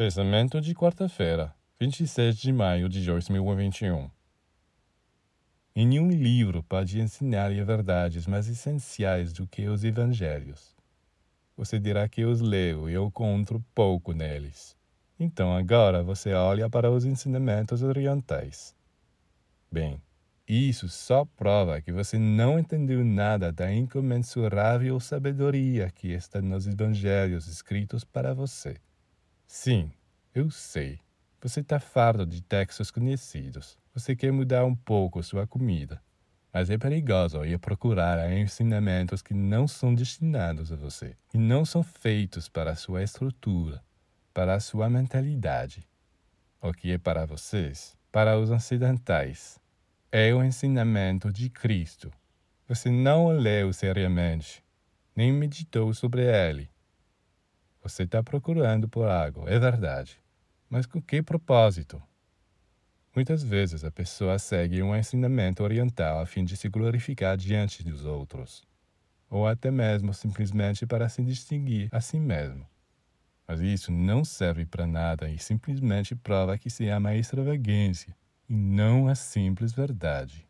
Pensamento de quarta-feira, 26 de maio de 2021. Em nenhum livro pode ensinar verdades mais essenciais do que os evangelhos. Você dirá que os leu e eu encontro pouco neles. Então agora você olha para os ensinamentos orientais. Bem, isso só prova que você não entendeu nada da incomensurável sabedoria que está nos evangelhos escritos para você. Sim, eu sei. Você está farto de textos conhecidos. Você quer mudar um pouco sua comida. Mas é perigoso ir procurar ensinamentos que não são destinados a você, e não são feitos para a sua estrutura, para a sua mentalidade. O que é para vocês, para os ocidentais, é o ensinamento de Cristo. Você não o leu seriamente, nem meditou sobre ele você está procurando por algo, é verdade. Mas com que propósito? Muitas vezes a pessoa segue um ensinamento oriental a fim de se glorificar diante dos outros, ou até mesmo simplesmente para se distinguir a si mesmo. Mas isso não serve para nada e simplesmente prova que se ama a extravagância e não a simples verdade.